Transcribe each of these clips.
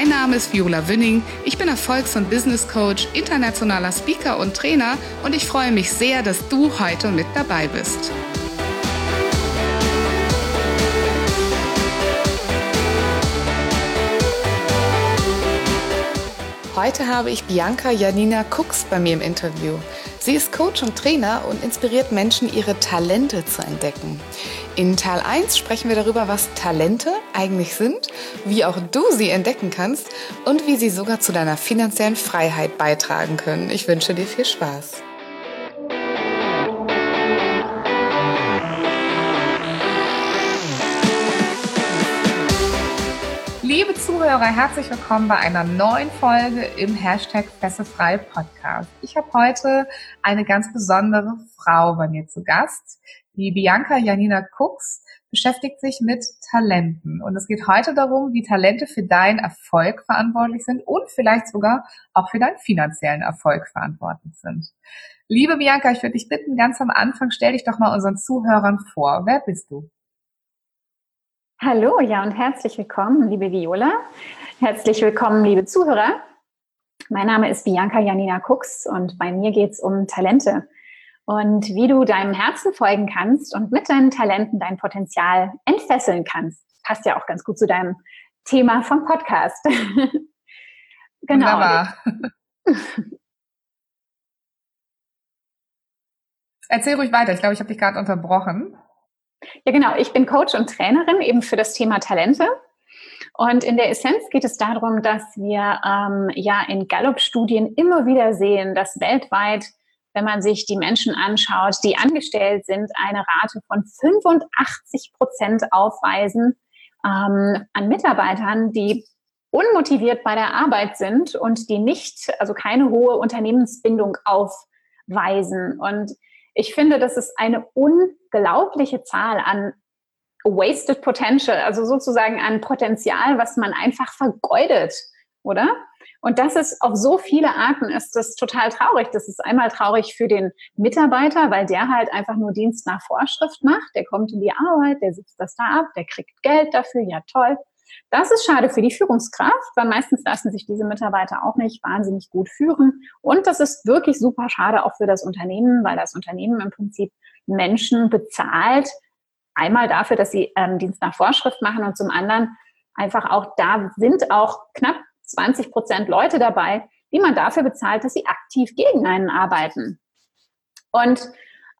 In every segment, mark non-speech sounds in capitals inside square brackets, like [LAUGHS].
Mein Name ist Viola Wünning. Ich bin Erfolgs- und Business Coach, internationaler Speaker und Trainer und ich freue mich sehr, dass du heute mit dabei bist. Heute habe ich Bianca Janina Cooks bei mir im Interview. Sie ist Coach und Trainer und inspiriert Menschen, ihre Talente zu entdecken. In Teil 1 sprechen wir darüber, was Talente eigentlich sind, wie auch du sie entdecken kannst und wie sie sogar zu deiner finanziellen Freiheit beitragen können. Ich wünsche dir viel Spaß. Zuhörer, herzlich willkommen bei einer neuen Folge im Hashtag Fesselfrei Podcast. Ich habe heute eine ganz besondere Frau bei mir zu Gast. Die Bianca Janina Cooks beschäftigt sich mit Talenten. Und es geht heute darum, wie Talente für deinen Erfolg verantwortlich sind und vielleicht sogar auch für deinen finanziellen Erfolg verantwortlich sind. Liebe Bianca, ich würde dich bitten, ganz am Anfang stell dich doch mal unseren Zuhörern vor. Wer bist du? Hallo, ja und herzlich willkommen, liebe Viola. Herzlich willkommen, liebe Zuhörer. Mein Name ist Bianca Janina Cooks und bei mir geht es um Talente und wie du deinem Herzen folgen kannst und mit deinen Talenten dein Potenzial entfesseln kannst. Passt ja auch ganz gut zu deinem Thema vom Podcast. [LAUGHS] genau. Wunderbar. [LAUGHS] Erzähl ruhig weiter. Ich glaube, ich habe dich gerade unterbrochen. Ja, genau. Ich bin Coach und Trainerin eben für das Thema Talente. Und in der Essenz geht es darum, dass wir ähm, ja in Gallup-Studien immer wieder sehen, dass weltweit, wenn man sich die Menschen anschaut, die angestellt sind, eine Rate von 85 Prozent aufweisen ähm, an Mitarbeitern, die unmotiviert bei der Arbeit sind und die nicht, also keine hohe Unternehmensbindung aufweisen. Und ich finde, das ist eine unglaubliche Zahl an wasted potential, also sozusagen an Potenzial, was man einfach vergeudet, oder? Und das ist auf so viele Arten ist das total traurig. Das ist einmal traurig für den Mitarbeiter, weil der halt einfach nur Dienst nach Vorschrift macht. Der kommt in die Arbeit, der sitzt das da ab, der kriegt Geld dafür, ja toll. Das ist schade für die Führungskraft, weil meistens lassen sich diese Mitarbeiter auch nicht wahnsinnig gut führen. Und das ist wirklich super schade auch für das Unternehmen, weil das Unternehmen im Prinzip Menschen bezahlt. Einmal dafür, dass sie ähm, Dienst nach Vorschrift machen und zum anderen einfach auch da sind auch knapp 20 Prozent Leute dabei, die man dafür bezahlt, dass sie aktiv gegen einen arbeiten. Und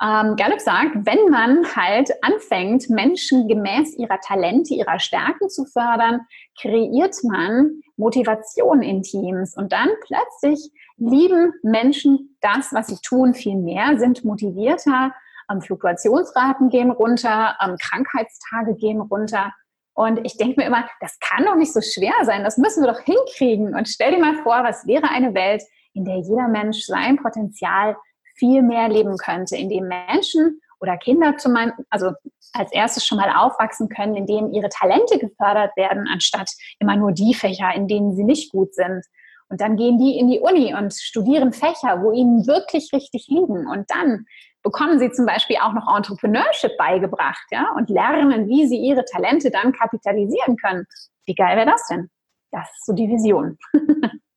ähm, Gallup sagt, wenn man halt anfängt, Menschen gemäß ihrer Talente, ihrer Stärken zu fördern, kreiert man Motivation in Teams und dann plötzlich lieben Menschen das, was sie tun, viel mehr, sind motivierter, ähm, Fluktuationsraten gehen runter, ähm, Krankheitstage gehen runter. Und ich denke mir immer, das kann doch nicht so schwer sein, das müssen wir doch hinkriegen. Und stell dir mal vor, was wäre eine Welt, in der jeder Mensch sein Potenzial viel mehr leben könnte, indem Menschen oder Kinder zum also als erstes schon mal aufwachsen können, indem ihre Talente gefördert werden, anstatt immer nur die Fächer, in denen sie nicht gut sind. Und dann gehen die in die Uni und studieren Fächer, wo ihnen wirklich richtig liegen. Und dann bekommen sie zum Beispiel auch noch Entrepreneurship beigebracht, ja, und lernen, wie sie ihre Talente dann kapitalisieren können. Wie geil wäre das denn? Das ist so die Vision. [LAUGHS]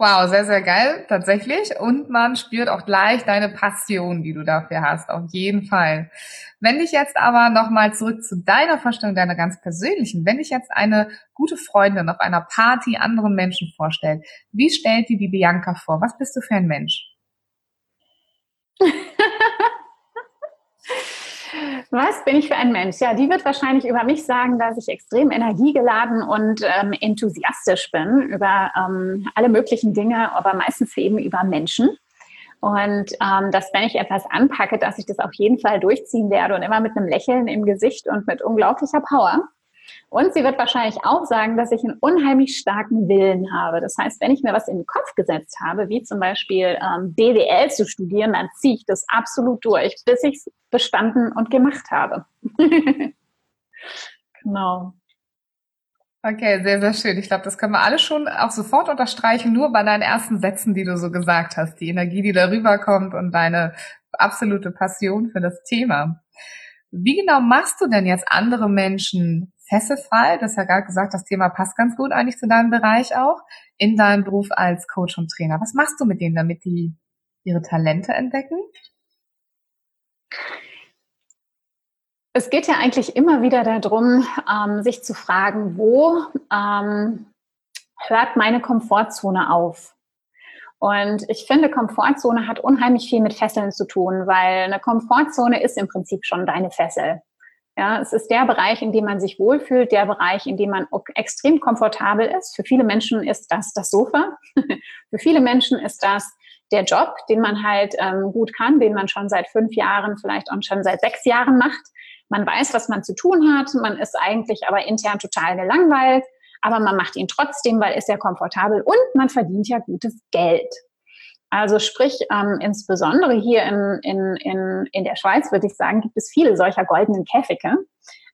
Wow, sehr, sehr geil, tatsächlich. Und man spürt auch gleich deine Passion, die du dafür hast, auf jeden Fall. Wenn dich jetzt aber nochmal zurück zu deiner Vorstellung, deiner ganz persönlichen, wenn dich jetzt eine gute Freundin auf einer Party anderen Menschen vorstellt, wie stellt dir die Bianca vor? Was bist du für ein Mensch? [LAUGHS] Was bin ich für ein Mensch? Ja, die wird wahrscheinlich über mich sagen, dass ich extrem energiegeladen und ähm, enthusiastisch bin über ähm, alle möglichen Dinge, aber meistens eben über Menschen. Und ähm, dass, wenn ich etwas anpacke, dass ich das auf jeden Fall durchziehen werde und immer mit einem Lächeln im Gesicht und mit unglaublicher Power. Und sie wird wahrscheinlich auch sagen, dass ich einen unheimlich starken Willen habe. Das heißt, wenn ich mir was in den Kopf gesetzt habe, wie zum Beispiel ähm, BWL zu studieren, dann ziehe ich das absolut durch, bis ich es bestanden und gemacht habe. [LAUGHS] genau. Okay, sehr, sehr schön. Ich glaube, das können wir alle schon auch sofort unterstreichen, nur bei deinen ersten Sätzen, die du so gesagt hast, die Energie, die darüber kommt und deine absolute Passion für das Thema. Wie genau machst du denn jetzt andere Menschen fesselfrei? Du hast ja gerade gesagt, das Thema passt ganz gut eigentlich zu deinem Bereich auch, in deinem Beruf als Coach und Trainer. Was machst du mit denen, damit die ihre Talente entdecken? Es geht ja eigentlich immer wieder darum, ähm, sich zu fragen, wo ähm, hört meine Komfortzone auf? Und ich finde, Komfortzone hat unheimlich viel mit Fesseln zu tun, weil eine Komfortzone ist im Prinzip schon deine Fessel. Ja, es ist der Bereich, in dem man sich wohlfühlt, der Bereich, in dem man extrem komfortabel ist. Für viele Menschen ist das das Sofa. [LAUGHS] Für viele Menschen ist das der Job, den man halt ähm, gut kann, den man schon seit fünf Jahren, vielleicht auch schon seit sechs Jahren macht. Man weiß, was man zu tun hat. Man ist eigentlich aber intern total gelangweilt aber man macht ihn trotzdem, weil ist ja komfortabel und man verdient ja gutes Geld. Also sprich, ähm, insbesondere hier in, in, in, in der Schweiz, würde ich sagen, gibt es viele solcher goldenen Käfige,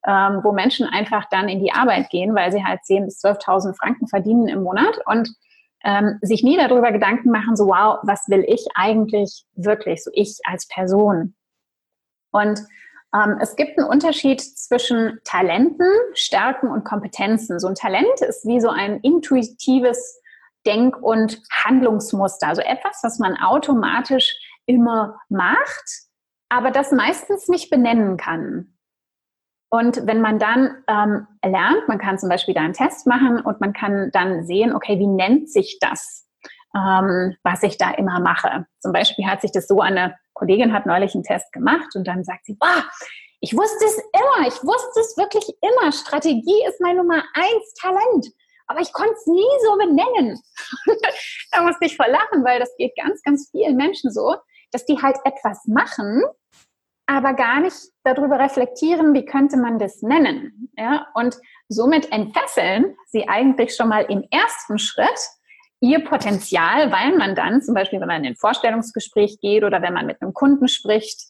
ähm, wo Menschen einfach dann in die Arbeit gehen, weil sie halt 10.000 bis 12.000 Franken verdienen im Monat und ähm, sich nie darüber Gedanken machen, so wow, was will ich eigentlich wirklich, so ich als Person. Und ähm, es gibt einen Unterschied zwischen Talenten, Stärken und Kompetenzen. So ein Talent ist wie so ein intuitives Denk- und Handlungsmuster, also etwas, was man automatisch immer macht, aber das meistens nicht benennen kann. Und wenn man dann ähm, lernt, man kann zum Beispiel da einen Test machen und man kann dann sehen, okay, wie nennt sich das, ähm, was ich da immer mache. Zum Beispiel hat sich das so eine Kollegin hat neulich einen Test gemacht und dann sagt sie, boah, ich wusste es immer, ich wusste es wirklich immer. Strategie ist mein Nummer eins Talent. Aber ich konnte es nie so benennen. [LAUGHS] da musste ich voll lachen, weil das geht ganz, ganz vielen Menschen so, dass die halt etwas machen, aber gar nicht darüber reflektieren, wie könnte man das nennen. Ja? Und somit entfesseln sie eigentlich schon mal im ersten Schritt ihr Potenzial, weil man dann zum Beispiel, wenn man in ein Vorstellungsgespräch geht oder wenn man mit einem Kunden spricht,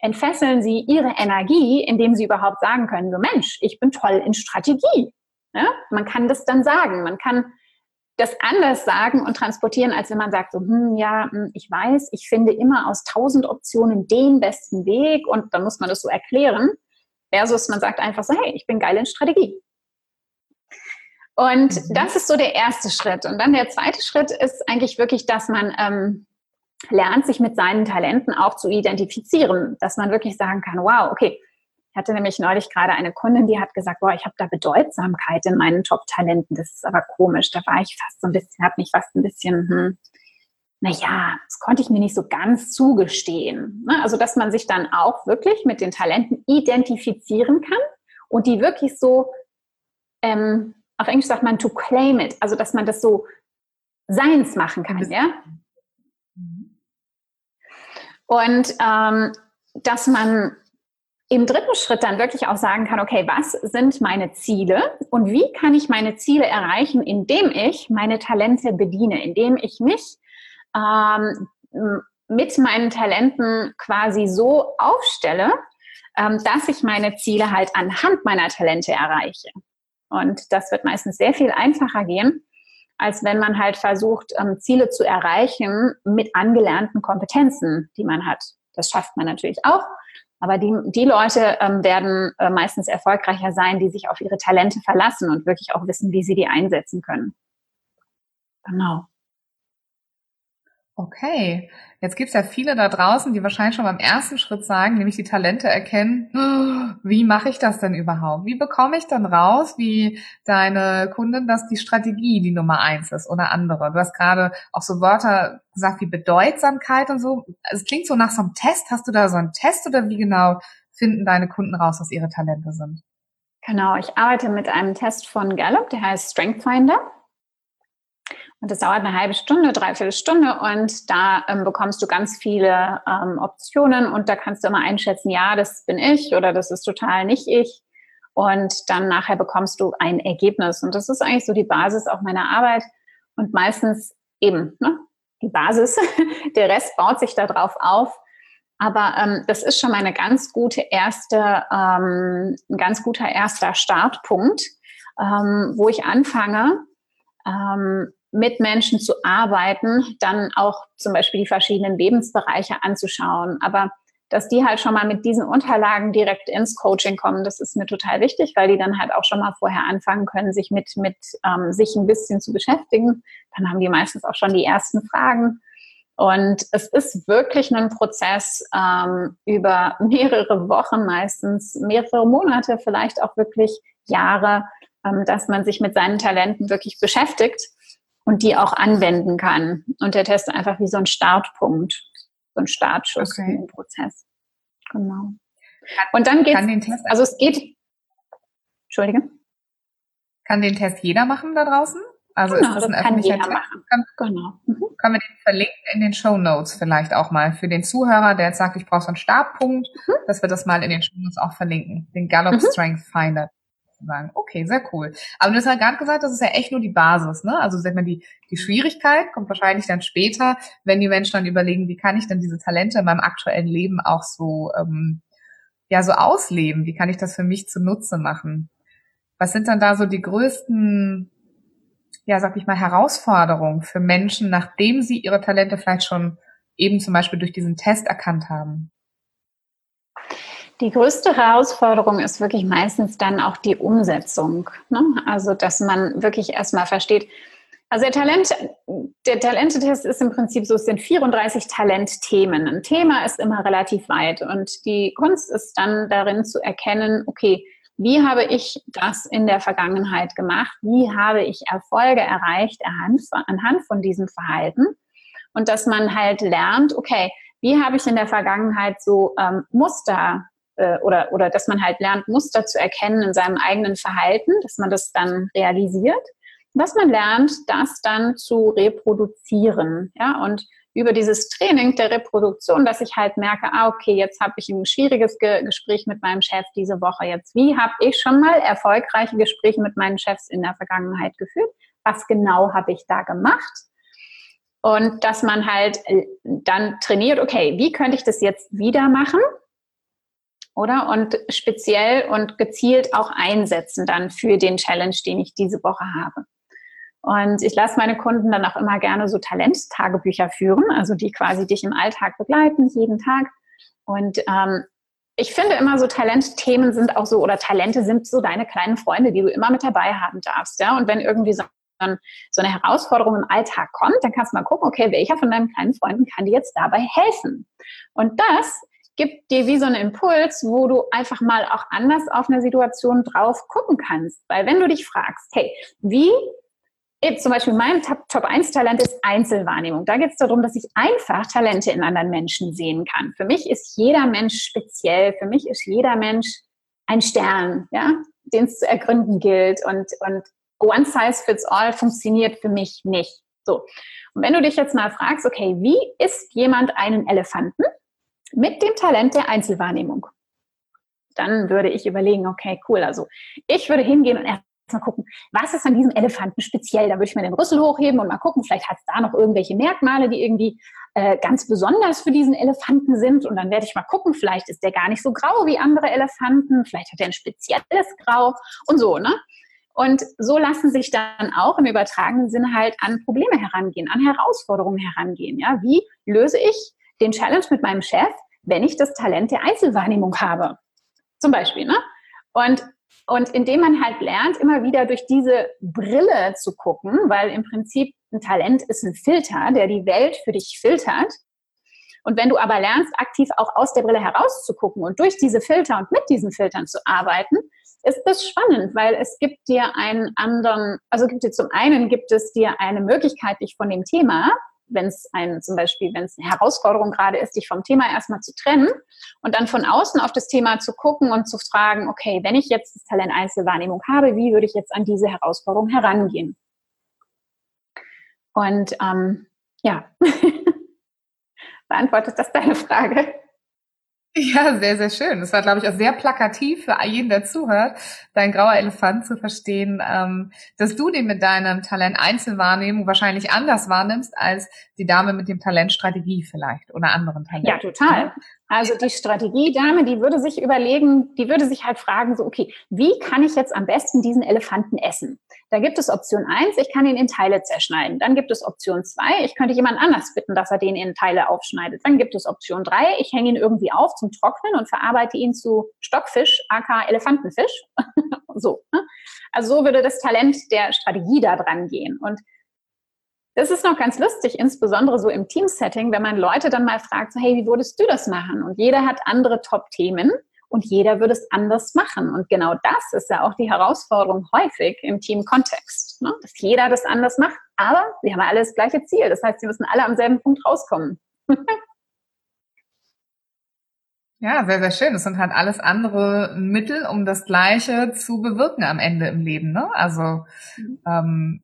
entfesseln sie ihre Energie, indem sie überhaupt sagen können, so Mensch, ich bin toll in Strategie. Ja? Man kann das dann sagen. Man kann das anders sagen und transportieren, als wenn man sagt, so, hm, ja, hm, ich weiß, ich finde immer aus tausend Optionen den besten Weg und dann muss man das so erklären, versus man sagt einfach so, hey, ich bin geil in Strategie. Und mhm. das ist so der erste Schritt. Und dann der zweite Schritt ist eigentlich wirklich, dass man ähm, lernt, sich mit seinen Talenten auch zu identifizieren, dass man wirklich sagen kann, wow, okay, ich hatte nämlich neulich gerade eine Kundin, die hat gesagt, boah, ich habe da Bedeutsamkeit in meinen Top-Talenten. Das ist aber komisch. Da war ich fast so ein bisschen, hat mich fast ein bisschen, hm, naja, das konnte ich mir nicht so ganz zugestehen. Ne? Also, dass man sich dann auch wirklich mit den Talenten identifizieren kann und die wirklich so ähm, auf Englisch sagt man to claim it, also dass man das so seins machen kann, ja. Und ähm, dass man im dritten Schritt dann wirklich auch sagen kann, okay, was sind meine Ziele und wie kann ich meine Ziele erreichen, indem ich meine Talente bediene, indem ich mich ähm, mit meinen Talenten quasi so aufstelle, ähm, dass ich meine Ziele halt anhand meiner Talente erreiche. Und das wird meistens sehr viel einfacher gehen, als wenn man halt versucht, ähm, Ziele zu erreichen mit angelernten Kompetenzen, die man hat. Das schafft man natürlich auch. Aber die, die Leute ähm, werden äh, meistens erfolgreicher sein, die sich auf ihre Talente verlassen und wirklich auch wissen, wie sie die einsetzen können. Genau. Okay, jetzt gibt's ja viele da draußen, die wahrscheinlich schon beim ersten Schritt sagen, nämlich die Talente erkennen, wie mache ich das denn überhaupt? Wie bekomme ich dann raus, wie deine Kundin, dass die Strategie die Nummer eins ist oder andere? Du hast gerade auch so Wörter gesagt wie Bedeutsamkeit und so. Es klingt so nach so einem Test. Hast du da so einen Test oder wie genau finden deine Kunden raus, was ihre Talente sind? Genau, ich arbeite mit einem Test von Gallup, der heißt Strength Finder. Und das dauert eine halbe Stunde, dreiviertel Stunde und da ähm, bekommst du ganz viele ähm, Optionen und da kannst du immer einschätzen, ja, das bin ich oder das ist total nicht ich. und dann nachher bekommst du ein Ergebnis. Und das ist eigentlich so die Basis auch meiner Arbeit und meistens eben ne, die Basis. [LAUGHS] Der Rest baut sich darauf auf. Aber ähm, das ist schon mal eine ganz gute erste, ähm, ein ganz guter erster Startpunkt, ähm, wo ich anfange, ähm, mit Menschen zu arbeiten, dann auch zum Beispiel die verschiedenen Lebensbereiche anzuschauen. Aber dass die halt schon mal mit diesen Unterlagen direkt ins Coaching kommen, das ist mir total wichtig, weil die dann halt auch schon mal vorher anfangen können, sich mit, mit ähm, sich ein bisschen zu beschäftigen. Dann haben die meistens auch schon die ersten Fragen. Und es ist wirklich ein Prozess ähm, über mehrere Wochen, meistens mehrere Monate, vielleicht auch wirklich Jahre, ähm, dass man sich mit seinen Talenten wirklich beschäftigt und die auch anwenden kann. Und der Test ist einfach wie so ein Startpunkt, so ein Startschuss okay. im Prozess. Genau. und dann geht es, also es geht, Entschuldige. Kann den Test jeder machen da draußen? Also genau, ist das ein öffentlicher Test? Machen. Kann, genau. Mhm. Können wir den verlinken in den Show Notes vielleicht auch mal für den Zuhörer, der jetzt sagt, ich brauche so einen Startpunkt, mhm. dass wir das mal in den Show Notes auch verlinken. Den Gallup mhm. Strength Finder sagen. Okay, sehr cool. Aber du hast ja gerade gesagt, das ist ja echt nur die Basis, ne? Also sag mal, die, die Schwierigkeit kommt wahrscheinlich dann später, wenn die Menschen dann überlegen, wie kann ich denn diese Talente in meinem aktuellen Leben auch so, ähm, ja, so ausleben? Wie kann ich das für mich zunutze machen? Was sind dann da so die größten, ja, sag ich mal, Herausforderungen für Menschen, nachdem sie ihre Talente vielleicht schon eben zum Beispiel durch diesen Test erkannt haben? Die größte Herausforderung ist wirklich meistens dann auch die Umsetzung. Ne? Also, dass man wirklich erstmal versteht, also der Talent, der Talentetest ist im Prinzip so, es sind 34 Talentthemen. Ein Thema ist immer relativ weit und die Kunst ist dann darin zu erkennen, okay, wie habe ich das in der Vergangenheit gemacht? Wie habe ich Erfolge erreicht anhand von diesem Verhalten? Und dass man halt lernt, okay, wie habe ich in der Vergangenheit so ähm, Muster äh, oder, oder dass man halt lernt, Muster zu erkennen in seinem eigenen Verhalten, dass man das dann realisiert, dass man lernt, das dann zu reproduzieren. Ja, und über dieses Training der Reproduktion, dass ich halt merke, ah, okay, jetzt habe ich ein schwieriges Ge Gespräch mit meinem Chef diese Woche. Jetzt, wie habe ich schon mal erfolgreiche Gespräche mit meinen Chefs in der Vergangenheit geführt? Was genau habe ich da gemacht? Und dass man halt äh, dann trainiert, okay, wie könnte ich das jetzt wieder machen? Oder? Und speziell und gezielt auch einsetzen dann für den Challenge, den ich diese Woche habe. Und ich lasse meine Kunden dann auch immer gerne so Talenttagebücher führen, also die quasi dich im Alltag begleiten, jeden Tag. Und ähm, ich finde immer so Talentthemen sind auch so, oder Talente sind so deine kleinen Freunde, die du immer mit dabei haben darfst. Ja? Und wenn irgendwie so, so eine Herausforderung im Alltag kommt, dann kannst du mal gucken, okay, welcher von deinen kleinen Freunden kann dir jetzt dabei helfen? Und das gibt dir wie so einen Impuls, wo du einfach mal auch anders auf eine Situation drauf gucken kannst. Weil wenn du dich fragst, hey, wie zum Beispiel mein Top 1 Talent ist Einzelwahrnehmung. Da geht es darum, dass ich einfach Talente in anderen Menschen sehen kann. Für mich ist jeder Mensch speziell. Für mich ist jeder Mensch ein Stern, ja, den es zu ergründen gilt. Und, und One Size Fits All funktioniert für mich nicht. So. Und wenn du dich jetzt mal fragst, okay, wie isst jemand einen Elefanten? Mit dem Talent der Einzelwahrnehmung. Dann würde ich überlegen, okay, cool, also ich würde hingehen und erstmal gucken, was ist an diesem Elefanten speziell? Da würde ich mir den Rüssel hochheben und mal gucken, vielleicht hat es da noch irgendwelche Merkmale, die irgendwie äh, ganz besonders für diesen Elefanten sind. Und dann werde ich mal gucken, vielleicht ist der gar nicht so grau wie andere Elefanten, vielleicht hat er ein spezielles Grau und so, ne? Und so lassen sich dann auch im übertragenen Sinne halt an Probleme herangehen, an Herausforderungen herangehen. Ja, wie löse ich den Challenge mit meinem Chef, wenn ich das Talent der Einzelwahrnehmung habe. Zum Beispiel. Ne? Und, und indem man halt lernt, immer wieder durch diese Brille zu gucken, weil im Prinzip ein Talent ist ein Filter, der die Welt für dich filtert. Und wenn du aber lernst, aktiv auch aus der Brille herauszugucken und durch diese Filter und mit diesen Filtern zu arbeiten, ist das spannend, weil es gibt dir einen anderen, also gibt dir zum einen gibt es dir eine Möglichkeit, dich von dem Thema wenn es ein, zum Beispiel, wenn es eine Herausforderung gerade ist, dich vom Thema erstmal zu trennen und dann von außen auf das Thema zu gucken und zu fragen, okay, wenn ich jetzt das Talent Einzelwahrnehmung habe, wie würde ich jetzt an diese Herausforderung herangehen? Und ähm, ja, [LAUGHS] beantwortet das deine Frage? Ja, sehr, sehr schön. Das war, glaube ich, auch sehr plakativ für jeden, der zuhört, dein grauer Elefant zu verstehen, ähm, dass du den mit deinem Talent Einzelwahrnehmung wahrscheinlich anders wahrnimmst als die Dame mit dem Talent Strategie vielleicht oder anderen Talenten. Ja, total. Also die Strategiedame, die würde sich überlegen, die würde sich halt fragen, so, okay, wie kann ich jetzt am besten diesen Elefanten essen? Da gibt es Option eins, ich kann ihn in Teile zerschneiden. Dann gibt es Option zwei, ich könnte jemand anders bitten, dass er den in Teile aufschneidet. Dann gibt es Option drei, ich hänge ihn irgendwie auf zum Trocknen und verarbeite ihn zu Stockfisch, aka Elefantenfisch. [LAUGHS] so. Ne? Also so würde das Talent der Strategie da dran gehen. Und das ist noch ganz lustig, insbesondere so im Teamsetting, wenn man Leute dann mal fragt, so, hey, wie würdest du das machen? Und jeder hat andere Top-Themen und jeder würde es anders machen. Und genau das ist ja auch die Herausforderung häufig im Team-Kontext, ne? dass jeder das anders macht. Aber wir haben alle das gleiche Ziel. Das heißt, wir müssen alle am selben Punkt rauskommen. [LAUGHS] Ja, sehr, sehr schön. Das sind halt alles andere Mittel, um das Gleiche zu bewirken am Ende im Leben. Ne? Also mhm. ähm,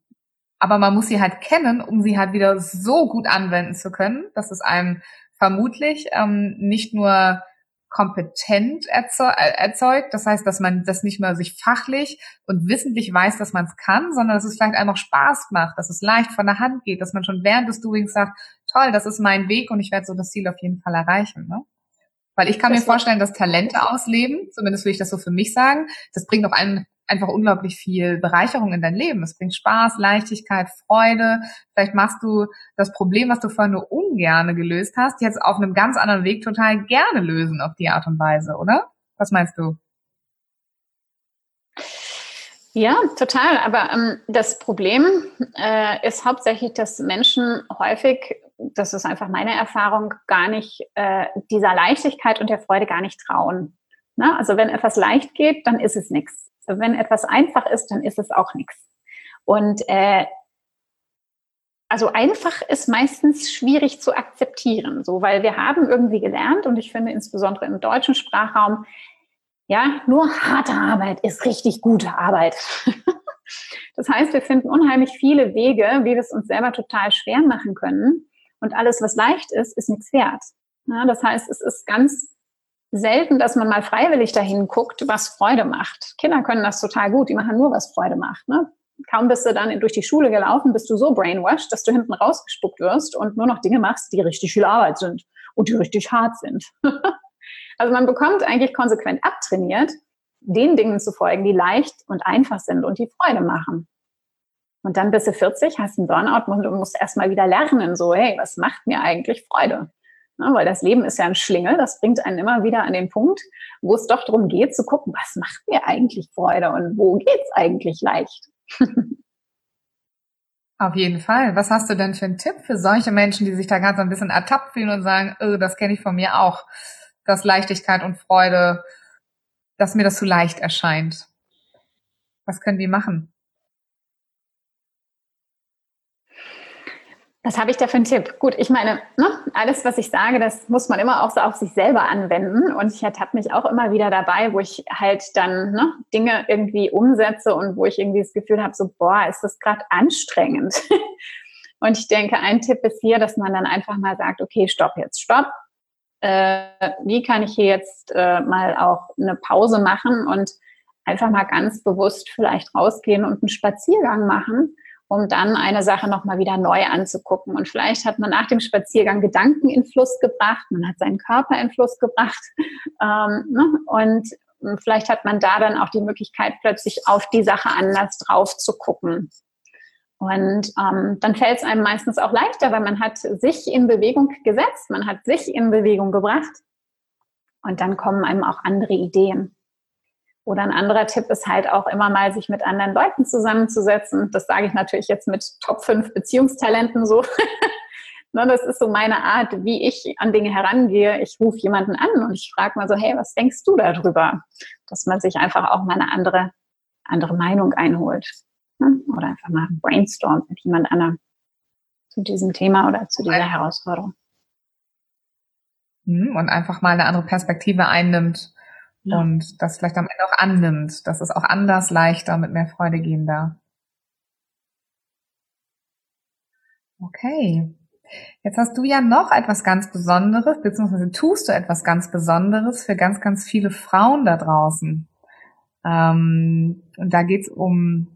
aber man muss sie halt kennen, um sie halt wieder so gut anwenden zu können, dass es einem vermutlich ähm, nicht nur kompetent äh, erzeugt, das heißt, dass man das nicht mehr sich fachlich und wissentlich weiß, dass man es kann, sondern dass es vielleicht einfach Spaß macht, dass es leicht von der Hand geht, dass man schon während des Doings sagt, toll, das ist mein Weg und ich werde so das Ziel auf jeden Fall erreichen. Ne? Weil ich kann das mir vorstellen, dass Talente ausleben, zumindest will ich das so für mich sagen, das bringt auch einen einfach unglaublich viel Bereicherung in dein Leben. Es bringt Spaß, Leichtigkeit, Freude. Vielleicht machst du das Problem, was du vorher nur ungerne gelöst hast, jetzt auf einem ganz anderen Weg total gerne lösen auf die Art und Weise, oder? Was meinst du? Ja, total. Aber ähm, das Problem äh, ist hauptsächlich, dass Menschen häufig, das ist einfach meine Erfahrung, gar nicht äh, dieser Leichtigkeit und der Freude gar nicht trauen. Na, also wenn etwas leicht geht, dann ist es nichts wenn etwas einfach ist, dann ist es auch nichts. Und äh, also einfach ist meistens schwierig zu akzeptieren, so weil wir haben irgendwie gelernt und ich finde insbesondere im deutschen Sprachraum, ja, nur harte Arbeit ist richtig gute Arbeit. [LAUGHS] das heißt, wir finden unheimlich viele Wege, wie wir es uns selber total schwer machen können. Und alles, was leicht ist, ist nichts wert. Ja, das heißt, es ist ganz selten, dass man mal freiwillig dahin guckt, was Freude macht. Kinder können das total gut, die machen nur, was Freude macht. Ne? Kaum bist du dann durch die Schule gelaufen, bist du so brainwashed, dass du hinten rausgespuckt wirst und nur noch Dinge machst, die richtig viel Arbeit sind und die richtig hart sind. [LAUGHS] also man bekommt eigentlich konsequent abtrainiert, den Dingen zu folgen, die leicht und einfach sind und die Freude machen. Und dann bist du 40, hast einen Burnout und musst erstmal wieder lernen, so, hey, was macht mir eigentlich Freude? Ne, weil das Leben ist ja ein Schlingel, das bringt einen immer wieder an den Punkt, wo es doch darum geht zu gucken, was macht mir eigentlich Freude und wo geht's eigentlich leicht. [LAUGHS] Auf jeden Fall. Was hast du denn für einen Tipp für solche Menschen, die sich da ganz ein bisschen ertappt fühlen und sagen, oh, das kenne ich von mir auch, dass Leichtigkeit und Freude, dass mir das zu leicht erscheint? Was können die machen? Was habe ich da für einen Tipp? Gut, ich meine, ne, alles, was ich sage, das muss man immer auch so auf sich selber anwenden. Und ich ertappe mich auch immer wieder dabei, wo ich halt dann ne, Dinge irgendwie umsetze und wo ich irgendwie das Gefühl habe, so, boah, ist das gerade anstrengend. [LAUGHS] und ich denke, ein Tipp ist hier, dass man dann einfach mal sagt, okay, stopp jetzt, stopp. Äh, wie kann ich hier jetzt äh, mal auch eine Pause machen und einfach mal ganz bewusst vielleicht rausgehen und einen Spaziergang machen um dann eine Sache nochmal wieder neu anzugucken. Und vielleicht hat man nach dem Spaziergang Gedanken in Fluss gebracht, man hat seinen Körper in Fluss gebracht [LAUGHS] ähm, ne? und vielleicht hat man da dann auch die Möglichkeit, plötzlich auf die Sache anders drauf zu gucken. Und ähm, dann fällt es einem meistens auch leichter, weil man hat sich in Bewegung gesetzt, man hat sich in Bewegung gebracht und dann kommen einem auch andere Ideen. Oder ein anderer Tipp ist halt auch immer mal, sich mit anderen Leuten zusammenzusetzen. Das sage ich natürlich jetzt mit Top 5 Beziehungstalenten so. [LAUGHS] Ne, das ist so meine Art, wie ich an Dinge herangehe. Ich rufe jemanden an und ich frage mal so, hey, was denkst du darüber? Dass man sich einfach auch mal eine andere, andere Meinung einholt. Ne? Oder einfach mal brainstormt mit jemand anderem zu diesem Thema oder zu dieser Herausforderung. Hm, und einfach mal eine andere Perspektive einnimmt ja. und das vielleicht am Ende auch annimmt, dass es auch anders leichter mit mehr Freude gehen darf. Okay. Jetzt hast du ja noch etwas ganz Besonderes, beziehungsweise tust du etwas ganz Besonderes für ganz, ganz viele Frauen da draußen. Ähm, und da geht's um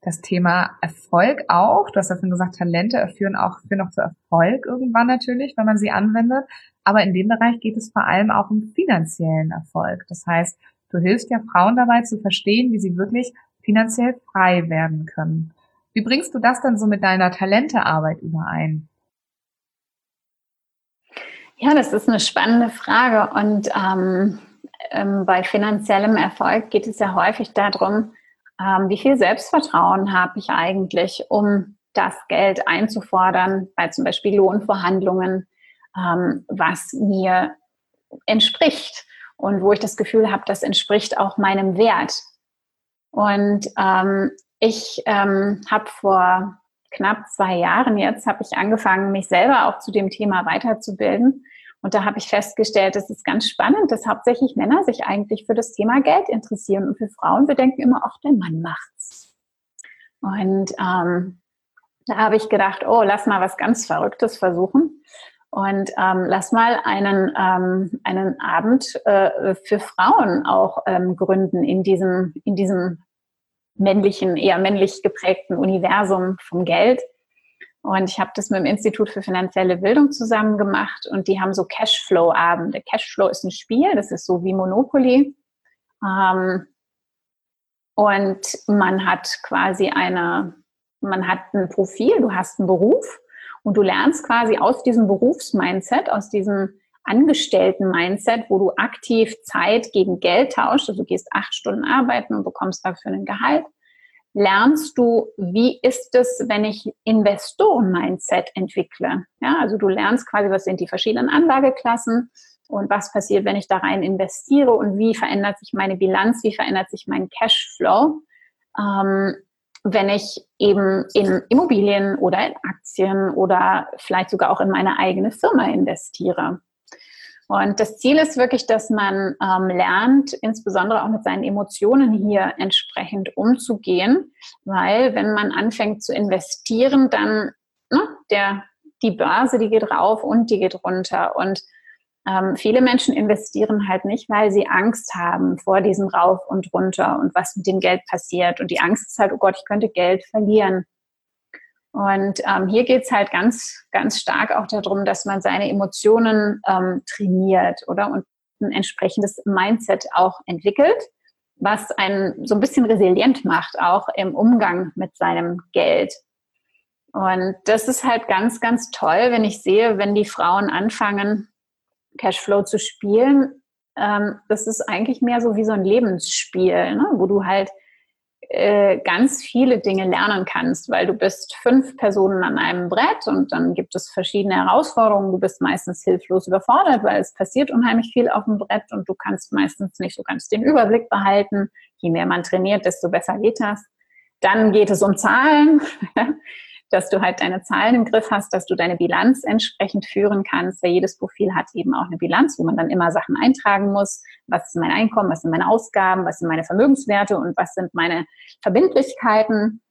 das Thema Erfolg auch. Du hast ja schon gesagt, Talente führen auch, führen auch zu Erfolg irgendwann natürlich, wenn man sie anwendet. Aber in dem Bereich geht es vor allem auch um finanziellen Erfolg. Das heißt, du hilfst ja Frauen dabei zu verstehen, wie sie wirklich finanziell frei werden können. Wie bringst du das dann so mit deiner Talentearbeit überein? Ja, das ist eine spannende Frage. Und ähm, ähm, bei finanziellem Erfolg geht es ja häufig darum, ähm, wie viel Selbstvertrauen habe ich eigentlich, um das Geld einzufordern, bei zum Beispiel Lohnverhandlungen, ähm, was mir entspricht und wo ich das Gefühl habe, das entspricht auch meinem Wert. Und ähm, ich ähm, habe vor knapp zwei Jahren jetzt, habe ich angefangen, mich selber auch zu dem Thema weiterzubilden. Und da habe ich festgestellt, es ist ganz spannend, dass hauptsächlich Männer sich eigentlich für das Thema Geld interessieren. Und für Frauen, wir denken immer, ach, der Mann macht's. Und ähm, da habe ich gedacht, oh, lass mal was ganz Verrücktes versuchen. Und ähm, lass mal einen, ähm, einen Abend äh, für Frauen auch ähm, gründen in diesem, in diesem männlichen, eher männlich geprägten Universum vom Geld. Und ich habe das mit dem Institut für finanzielle Bildung zusammen gemacht und die haben so Cashflow-Abende. Cashflow ist ein Spiel, das ist so wie Monopoly. Ähm, und man hat quasi eine, man hat ein Profil, du hast einen Beruf und du lernst quasi aus diesem Berufsmindset, aus diesem Angestellten-Mindset, wo du aktiv Zeit gegen Geld tauschst, also du gehst acht Stunden arbeiten und bekommst dafür ein Gehalt, lernst du, wie ist es, wenn ich Investoren-Mindset entwickle. Ja, also du lernst quasi, was sind die verschiedenen Anlageklassen und was passiert, wenn ich da rein investiere und wie verändert sich meine Bilanz, wie verändert sich mein Cashflow. Ähm, wenn ich eben in Immobilien oder in Aktien oder vielleicht sogar auch in meine eigene Firma investiere. Und das Ziel ist wirklich, dass man ähm, lernt, insbesondere auch mit seinen Emotionen hier entsprechend umzugehen, weil wenn man anfängt zu investieren, dann ne, der, die Börse, die geht rauf und die geht runter. Und ähm, viele Menschen investieren halt nicht, weil sie Angst haben vor diesem Rauf und runter und was mit dem Geld passiert. Und die Angst ist halt, oh Gott, ich könnte Geld verlieren. Und ähm, hier geht es halt ganz, ganz stark auch darum, dass man seine Emotionen ähm, trainiert oder und ein entsprechendes Mindset auch entwickelt, was einen so ein bisschen resilient macht, auch im Umgang mit seinem Geld. Und das ist halt ganz, ganz toll, wenn ich sehe, wenn die Frauen anfangen, Cashflow zu spielen, ähm, das ist eigentlich mehr so wie so ein Lebensspiel, ne? wo du halt äh, ganz viele Dinge lernen kannst, weil du bist fünf Personen an einem Brett und dann gibt es verschiedene Herausforderungen. Du bist meistens hilflos überfordert, weil es passiert unheimlich viel auf dem Brett und du kannst meistens nicht so ganz den Überblick behalten. Je mehr man trainiert, desto besser geht das. Dann geht es um Zahlen. [LAUGHS] dass du halt deine Zahlen im Griff hast, dass du deine Bilanz entsprechend führen kannst, weil jedes Profil hat eben auch eine Bilanz, wo man dann immer Sachen eintragen muss. Was ist mein Einkommen, was sind meine Ausgaben, was sind meine Vermögenswerte und was sind meine Verbindlichkeiten.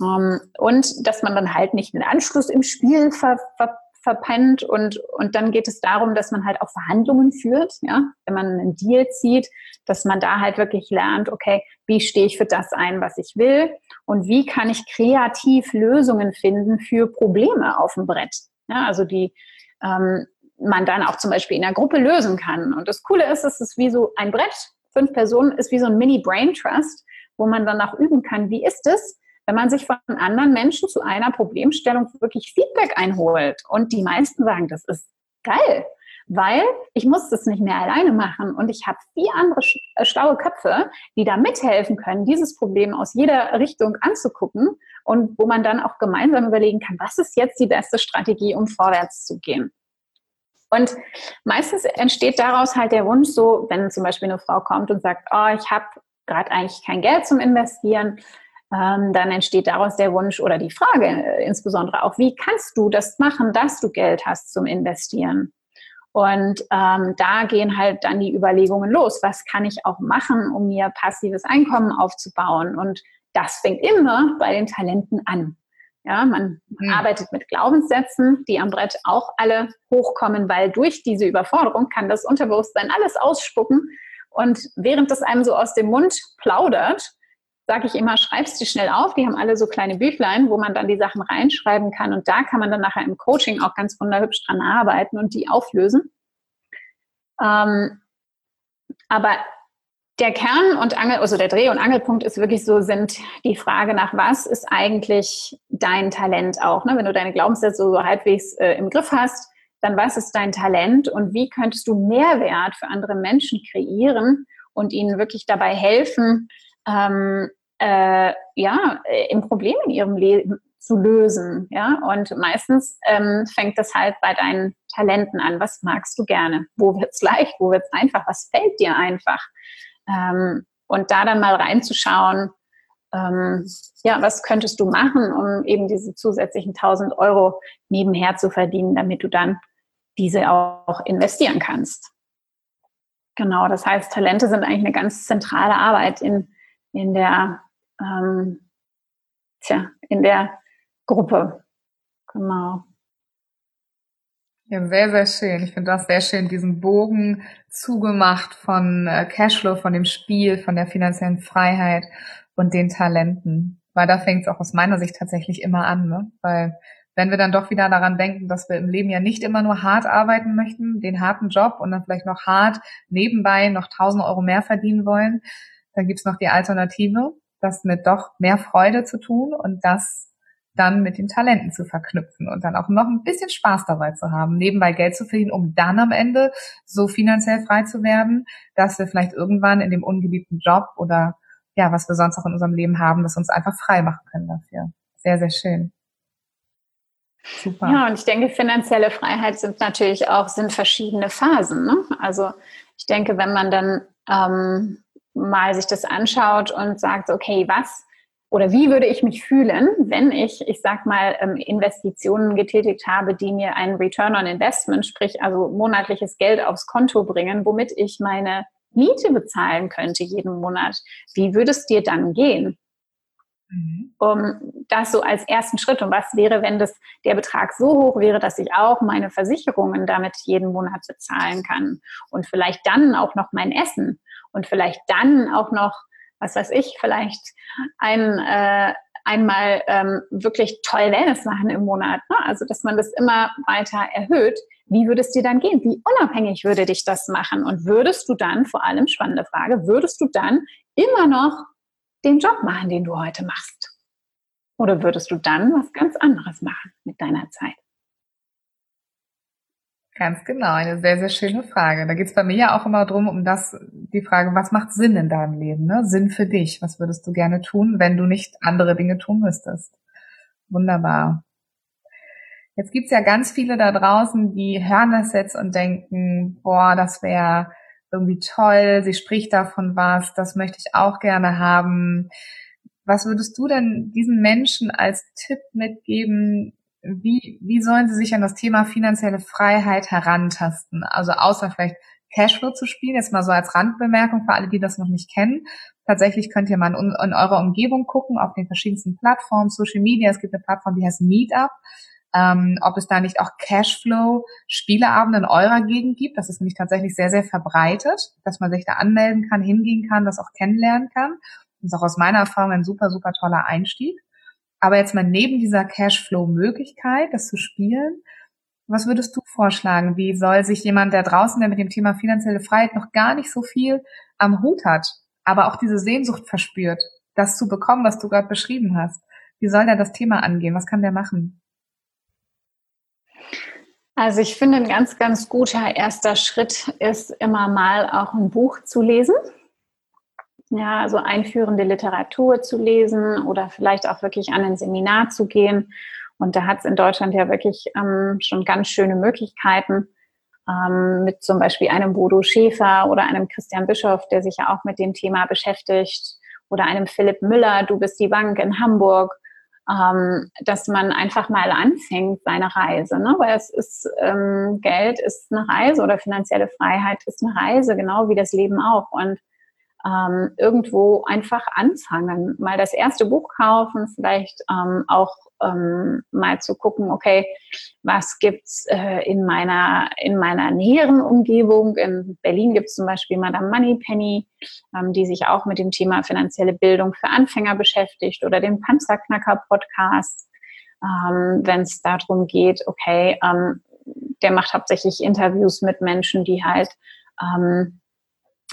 Ähm, und dass man dann halt nicht einen Anschluss im Spiel ver, ver, verpennt und, und dann geht es darum, dass man halt auch Verhandlungen führt, ja, wenn man einen Deal zieht, dass man da halt wirklich lernt, okay, wie stehe ich für das ein, was ich will und wie kann ich kreativ Lösungen finden für Probleme auf dem Brett. Ja, also die ähm, man dann auch zum Beispiel in der Gruppe lösen kann. Und das Coole ist, es ist wie so ein Brett, fünf Personen, ist wie so ein Mini-Brain Trust, wo man dann auch üben kann, wie ist es, wenn man sich von anderen Menschen zu einer Problemstellung wirklich Feedback einholt. Und die meisten sagen, das ist geil, weil ich muss das nicht mehr alleine machen und ich habe vier andere äh, schlaue Köpfe, die da mithelfen können, dieses Problem aus jeder Richtung anzugucken und wo man dann auch gemeinsam überlegen kann, was ist jetzt die beste Strategie, um vorwärts zu gehen. Und meistens entsteht daraus halt der Wunsch so, wenn zum Beispiel eine Frau kommt und sagt, oh, ich habe gerade eigentlich kein Geld zum Investieren, ähm, dann entsteht daraus der Wunsch oder die Frage äh, insbesondere auch, wie kannst du das machen, dass du Geld hast zum Investieren? Und ähm, da gehen halt dann die Überlegungen los. Was kann ich auch machen, um mir passives Einkommen aufzubauen? Und das fängt immer bei den Talenten an. Ja, man mhm. arbeitet mit Glaubenssätzen, die am Brett auch alle hochkommen, weil durch diese Überforderung kann das Unterbewusstsein alles ausspucken. Und während das einem so aus dem Mund plaudert, sage ich immer, schreibst die schnell auf. Die haben alle so kleine Büchlein, wo man dann die Sachen reinschreiben kann. Und da kann man dann nachher im Coaching auch ganz wunderhübsch dran arbeiten und die auflösen. Ähm, aber der Kern und Angel, also der Dreh- und Angelpunkt ist wirklich so, sind die Frage nach, was ist eigentlich dein Talent auch? Ne? Wenn du deine Glaubenssätze so halbwegs äh, im Griff hast, dann was ist dein Talent und wie könntest du Mehrwert für andere Menschen kreieren und ihnen wirklich dabei helfen, ähm, äh, ja, im Problem in ihrem Leben zu lösen. Ja? Und meistens ähm, fängt das halt bei deinen Talenten an. Was magst du gerne? Wo wird es [LAUGHS] leicht? Wo wird es einfach? Was fällt dir einfach? Ähm, und da dann mal reinzuschauen, ähm, ja, was könntest du machen, um eben diese zusätzlichen 1000 Euro nebenher zu verdienen, damit du dann diese auch investieren kannst. Genau, das heißt, Talente sind eigentlich eine ganz zentrale Arbeit in, in der, ähm, tja, in der Gruppe. Genau. Ja, sehr, sehr schön. Ich finde das sehr schön, diesen Bogen zugemacht von äh, Cashflow, von dem Spiel, von der finanziellen Freiheit und den Talenten. Weil da fängt es auch aus meiner Sicht tatsächlich immer an, ne? Weil wenn wir dann doch wieder daran denken, dass wir im Leben ja nicht immer nur hart arbeiten möchten, den harten Job und dann vielleicht noch hart nebenbei noch 1000 Euro mehr verdienen wollen, dann gibt's noch die Alternative, das mit doch mehr Freude zu tun und das dann mit den Talenten zu verknüpfen und dann auch noch ein bisschen Spaß dabei zu haben, nebenbei Geld zu verdienen, um dann am Ende so finanziell frei zu werden, dass wir vielleicht irgendwann in dem ungeliebten Job oder ja, was wir sonst auch in unserem Leben haben, das uns einfach frei machen können dafür. Sehr, sehr schön. Super. Ja, und ich denke, finanzielle Freiheit sind natürlich auch, sind verschiedene Phasen. Ne? Also ich denke, wenn man dann ähm, mal sich das anschaut und sagt, okay, was oder wie würde ich mich fühlen, wenn ich, ich sag mal, ähm, Investitionen getätigt habe, die mir einen Return on Investment, sprich also monatliches Geld aufs Konto bringen, womit ich meine Miete bezahlen könnte jeden Monat. Wie würde es dir dann gehen? Mhm. Um das so als ersten Schritt. Und was wäre, wenn das der Betrag so hoch wäre, dass ich auch meine Versicherungen damit jeden Monat bezahlen kann und vielleicht dann auch noch mein Essen und vielleicht dann auch noch was weiß ich, vielleicht ein, äh, einmal ähm, wirklich toll Wellness machen im Monat. Ne? Also, dass man das immer weiter erhöht. Wie würde es dir dann gehen? Wie unabhängig würde dich das machen? Und würdest du dann, vor allem spannende Frage, würdest du dann immer noch den Job machen, den du heute machst? Oder würdest du dann was ganz anderes machen mit deiner Zeit? Ganz genau, eine sehr, sehr schöne Frage. Da geht es bei mir ja auch immer drum, um das, die Frage, was macht Sinn in deinem Leben? Ne? Sinn für dich. Was würdest du gerne tun, wenn du nicht andere Dinge tun müsstest? Wunderbar. Jetzt gibt's ja ganz viele da draußen, die hören das jetzt und denken, boah, das wäre irgendwie toll, sie spricht davon was, das möchte ich auch gerne haben. Was würdest du denn diesen Menschen als Tipp mitgeben, wie, wie sollen sie sich an das Thema finanzielle Freiheit herantasten? Also außer vielleicht Cashflow zu spielen, jetzt mal so als Randbemerkung für alle, die das noch nicht kennen. Tatsächlich könnt ihr mal in, in eurer Umgebung gucken, auf den verschiedensten Plattformen, Social Media. Es gibt eine Plattform, die heißt Meetup. Ähm, ob es da nicht auch Cashflow-Spieleabende in eurer Gegend gibt. Das ist nämlich tatsächlich sehr, sehr verbreitet, dass man sich da anmelden kann, hingehen kann, das auch kennenlernen kann. Das ist auch aus meiner Erfahrung ein super, super toller Einstieg. Aber jetzt mal neben dieser Cashflow-Möglichkeit, das zu spielen, was würdest du vorschlagen? Wie soll sich jemand, der draußen, der mit dem Thema finanzielle Freiheit noch gar nicht so viel am Hut hat, aber auch diese Sehnsucht verspürt, das zu bekommen, was du gerade beschrieben hast, wie soll der das Thema angehen? Was kann der machen? Also ich finde, ein ganz, ganz guter erster Schritt ist immer mal auch ein Buch zu lesen ja, also einführende Literatur zu lesen oder vielleicht auch wirklich an ein Seminar zu gehen. Und da hat es in Deutschland ja wirklich ähm, schon ganz schöne Möglichkeiten ähm, mit zum Beispiel einem Bodo Schäfer oder einem Christian Bischof, der sich ja auch mit dem Thema beschäftigt, oder einem Philipp Müller, du bist die Bank in Hamburg, ähm, dass man einfach mal anfängt seine Reise, ne? weil es ist ähm, Geld ist eine Reise oder finanzielle Freiheit ist eine Reise, genau wie das Leben auch. Und ähm, irgendwo einfach anfangen. Mal das erste Buch kaufen, vielleicht ähm, auch ähm, mal zu gucken, okay, was gibt's äh, in meiner in meiner näheren Umgebung? In Berlin gibt's zum Beispiel Madame Moneypenny, ähm, die sich auch mit dem Thema finanzielle Bildung für Anfänger beschäftigt, oder den Panzerknacker Podcast, ähm, wenn es darum geht, okay, ähm, der macht hauptsächlich Interviews mit Menschen, die halt ähm,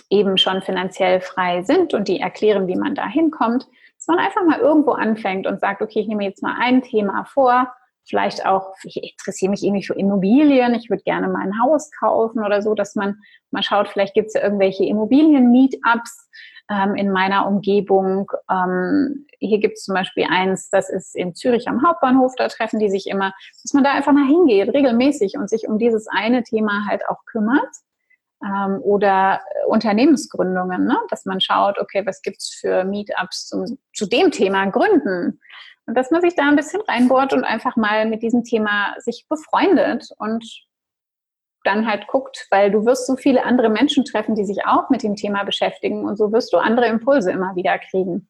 eben schon finanziell frei sind und die erklären, wie man da hinkommt, dass man einfach mal irgendwo anfängt und sagt, okay, ich nehme jetzt mal ein Thema vor, vielleicht auch, ich interessiere mich irgendwie für Immobilien, ich würde gerne mal ein Haus kaufen oder so, dass man mal schaut, vielleicht gibt es ja irgendwelche Immobilien-Meetups ähm, in meiner Umgebung. Ähm, hier gibt es zum Beispiel eins, das ist in Zürich am Hauptbahnhof, da treffen die sich immer, dass man da einfach mal hingeht, regelmäßig und sich um dieses eine Thema halt auch kümmert ähm, oder Unternehmensgründungen, ne? dass man schaut, okay, was gibt's für Meetups zum, zu dem Thema Gründen? Und dass man sich da ein bisschen reinbohrt und einfach mal mit diesem Thema sich befreundet und dann halt guckt, weil du wirst so viele andere Menschen treffen, die sich auch mit dem Thema beschäftigen und so wirst du andere Impulse immer wieder kriegen,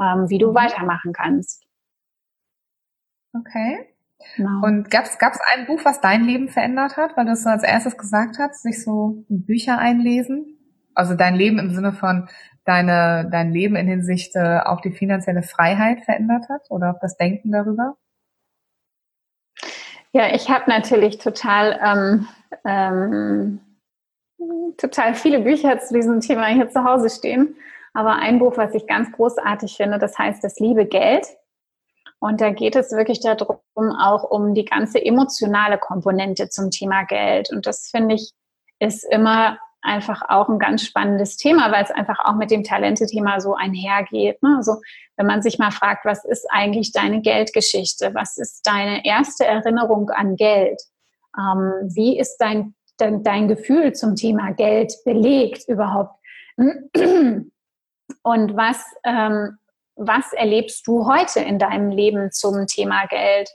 ähm, wie du mhm. weitermachen kannst. Okay. Genau. Und gab es ein Buch, was dein Leben verändert hat, weil du es so als erstes gesagt hast, sich so Bücher einlesen? Also dein Leben im Sinne von deine, dein Leben in Hinsicht äh, auf die finanzielle Freiheit verändert hat oder auf das Denken darüber? Ja, ich habe natürlich total, ähm, ähm, total viele Bücher zu diesem Thema hier zu Hause stehen. Aber ein Buch, was ich ganz großartig finde, das heißt Das liebe Geld und da geht es wirklich darum, auch um die ganze emotionale Komponente zum Thema Geld. Und das finde ich ist immer einfach auch ein ganz spannendes Thema, weil es einfach auch mit dem Talente-Thema so einhergeht. Ne? Also wenn man sich mal fragt, was ist eigentlich deine Geldgeschichte? Was ist deine erste Erinnerung an Geld? Ähm, wie ist dein, dein, dein Gefühl zum Thema Geld belegt überhaupt? Und was ähm, was erlebst du heute in deinem Leben zum Thema Geld?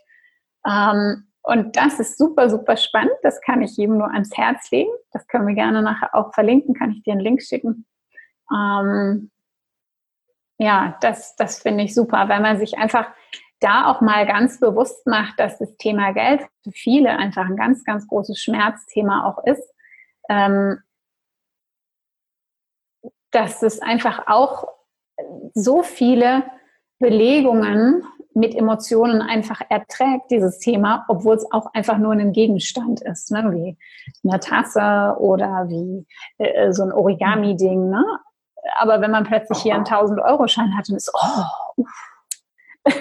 Ähm, und das ist super, super spannend. Das kann ich jedem nur ans Herz legen. Das können wir gerne nachher auch verlinken. Kann ich dir einen Link schicken? Ähm, ja, das, das finde ich super, weil man sich einfach da auch mal ganz bewusst macht, dass das Thema Geld für viele einfach ein ganz, ganz großes Schmerzthema auch ist. Ähm, dass es einfach auch so viele Belegungen mit Emotionen einfach erträgt, dieses Thema, obwohl es auch einfach nur ein Gegenstand ist, ne? wie eine Tasse oder wie äh, so ein Origami-Ding. Ne? Aber wenn man plötzlich hier einen 1000-Euro-Schein hat und ist, oh, [LAUGHS]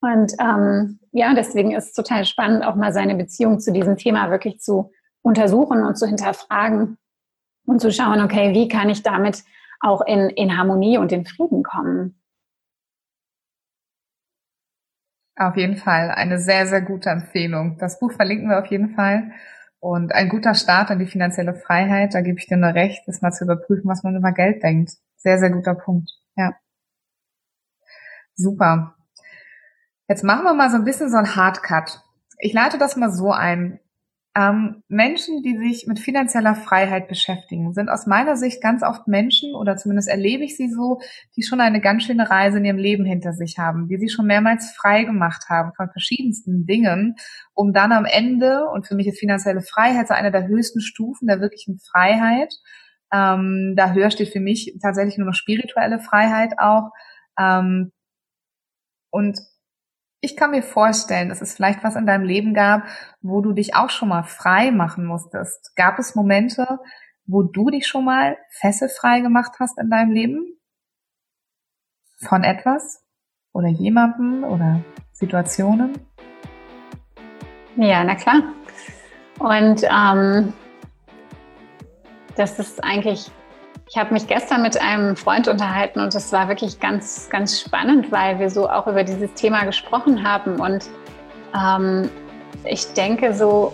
und ähm, ja, deswegen ist es total spannend, auch mal seine Beziehung zu diesem Thema wirklich zu untersuchen und zu hinterfragen und zu schauen, okay, wie kann ich damit auch in, in Harmonie und in Frieden kommen. Auf jeden Fall eine sehr, sehr gute Empfehlung. Das Buch verlinken wir auf jeden Fall. Und ein guter Start an die finanzielle Freiheit, da gebe ich dir nur recht, ist mal zu überprüfen, was man über Geld denkt. Sehr, sehr guter Punkt. Ja. Super. Jetzt machen wir mal so ein bisschen so ein Hardcut. Ich leite das mal so ein. Ähm, Menschen, die sich mit finanzieller Freiheit beschäftigen, sind aus meiner Sicht ganz oft Menschen, oder zumindest erlebe ich sie so, die schon eine ganz schöne Reise in ihrem Leben hinter sich haben, die sie schon mehrmals frei gemacht haben von verschiedensten Dingen, um dann am Ende, und für mich ist finanzielle Freiheit so eine der höchsten Stufen der wirklichen Freiheit, ähm, da höher steht für mich tatsächlich nur noch spirituelle Freiheit auch, ähm, und ich kann mir vorstellen, dass es vielleicht was in deinem Leben gab, wo du dich auch schon mal frei machen musstest. Gab es Momente, wo du dich schon mal fesselfrei gemacht hast in deinem Leben? Von etwas? Oder jemandem? Oder Situationen? Ja, na klar. Und ähm, das ist eigentlich ich habe mich gestern mit einem Freund unterhalten und es war wirklich ganz, ganz spannend, weil wir so auch über dieses Thema gesprochen haben. Und ähm, ich denke so,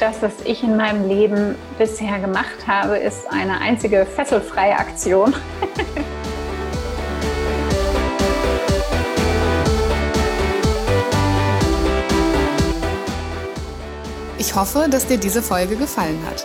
das, was ich in meinem Leben bisher gemacht habe, ist eine einzige fesselfreie Aktion. Ich hoffe, dass dir diese Folge gefallen hat.